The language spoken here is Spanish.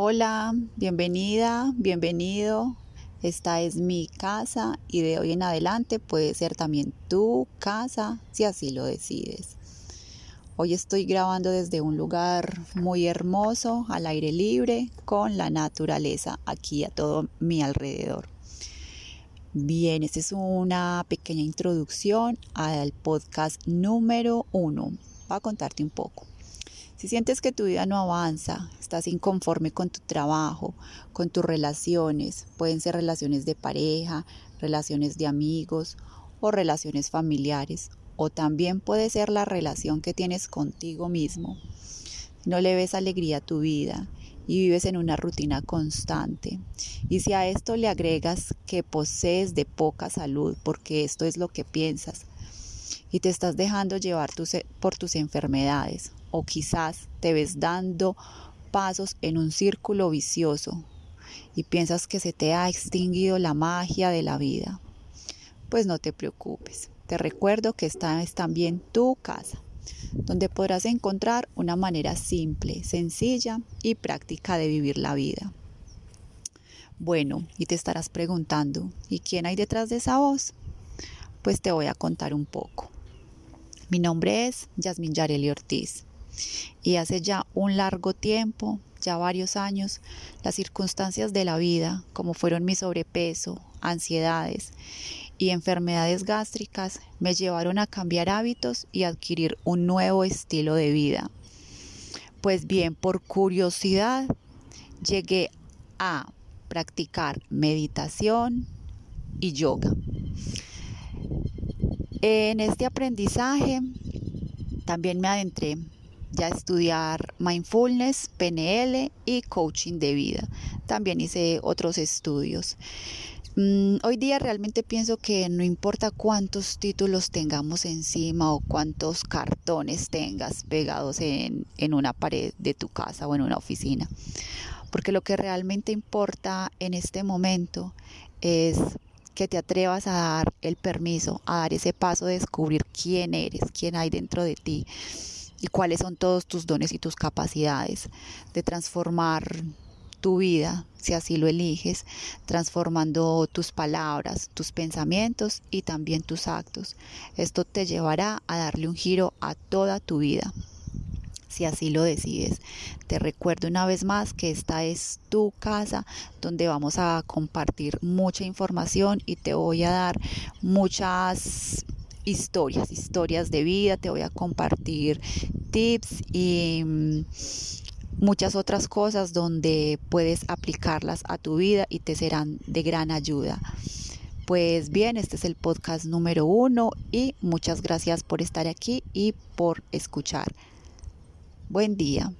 Hola, bienvenida, bienvenido. Esta es mi casa y de hoy en adelante puede ser también tu casa si así lo decides. Hoy estoy grabando desde un lugar muy hermoso, al aire libre, con la naturaleza aquí a todo mi alrededor. Bien, esta es una pequeña introducción al podcast número uno. Voy a contarte un poco. Si sientes que tu vida no avanza, estás inconforme con tu trabajo, con tus relaciones, pueden ser relaciones de pareja, relaciones de amigos o relaciones familiares, o también puede ser la relación que tienes contigo mismo. No le ves alegría a tu vida y vives en una rutina constante. Y si a esto le agregas que posees de poca salud, porque esto es lo que piensas, y te estás dejando llevar por tus enfermedades o quizás te ves dando pasos en un círculo vicioso y piensas que se te ha extinguido la magia de la vida. Pues no te preocupes, te recuerdo que esta es también tu casa, donde podrás encontrar una manera simple, sencilla y práctica de vivir la vida. Bueno, y te estarás preguntando, ¿y quién hay detrás de esa voz? Pues te voy a contar un poco. Mi nombre es Yasmin Yareli Ortiz y hace ya un largo tiempo, ya varios años, las circunstancias de la vida, como fueron mi sobrepeso, ansiedades y enfermedades gástricas, me llevaron a cambiar hábitos y adquirir un nuevo estilo de vida. Pues bien, por curiosidad, llegué a practicar meditación y yoga. En este aprendizaje también me adentré ya estudiar mindfulness, PNL y coaching de vida. También hice otros estudios. Mm, hoy día realmente pienso que no importa cuántos títulos tengamos encima o cuántos cartones tengas pegados en, en una pared de tu casa o en una oficina, porque lo que realmente importa en este momento es que te atrevas a dar el permiso, a dar ese paso de descubrir quién eres, quién hay dentro de ti y cuáles son todos tus dones y tus capacidades de transformar tu vida, si así lo eliges, transformando tus palabras, tus pensamientos y también tus actos. Esto te llevará a darle un giro a toda tu vida, si así lo decides. Te recuerdo una vez más que esta es tu casa donde vamos a compartir mucha información y te voy a dar muchas historias, historias de vida, te voy a compartir tips y mm, muchas otras cosas donde puedes aplicarlas a tu vida y te serán de gran ayuda. Pues bien, este es el podcast número uno y muchas gracias por estar aquí y por escuchar. Buen día.